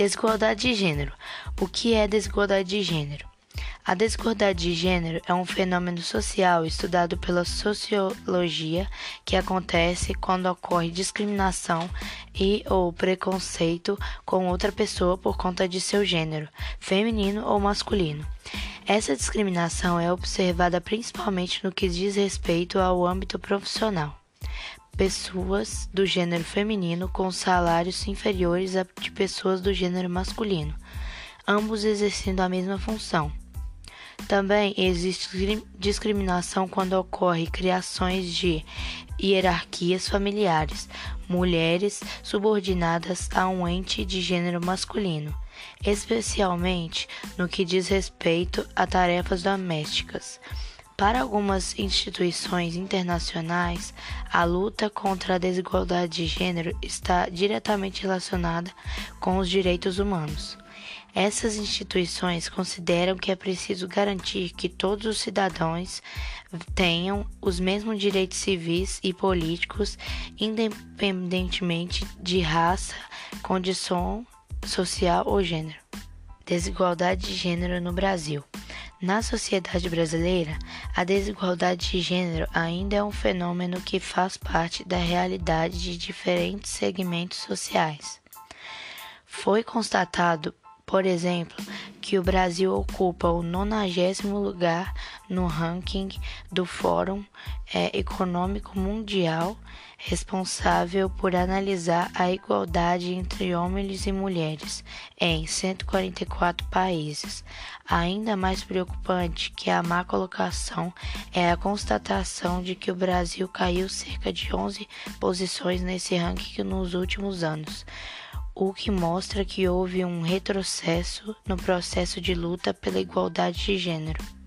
Desigualdade de gênero. O que é desigualdade de gênero? A desigualdade de gênero é um fenômeno social estudado pela sociologia que acontece quando ocorre discriminação e ou preconceito com outra pessoa por conta de seu gênero, feminino ou masculino. Essa discriminação é observada principalmente no que diz respeito ao âmbito profissional pessoas do gênero feminino com salários inferiores a de pessoas do gênero masculino, ambos exercendo a mesma função. Também existe discriminação quando ocorre criações de hierarquias familiares, mulheres subordinadas a um ente de gênero masculino, especialmente no que diz respeito a tarefas domésticas. Para algumas instituições internacionais, a luta contra a desigualdade de gênero está diretamente relacionada com os direitos humanos. Essas instituições consideram que é preciso garantir que todos os cidadãos tenham os mesmos direitos civis e políticos, independentemente de raça, condição social ou gênero. Desigualdade de gênero no Brasil. Na sociedade brasileira, a desigualdade de gênero ainda é um fenômeno que faz parte da realidade de diferentes segmentos sociais. Foi constatado, por exemplo, que o Brasil ocupa o 90 lugar no ranking do Fórum é, Econômico Mundial responsável por analisar a igualdade entre homens e mulheres em 144 países. Ainda mais preocupante que a má colocação é a constatação de que o Brasil caiu cerca de 11 posições nesse ranking nos últimos anos o que mostra que houve um retrocesso no processo de luta pela igualdade de gênero.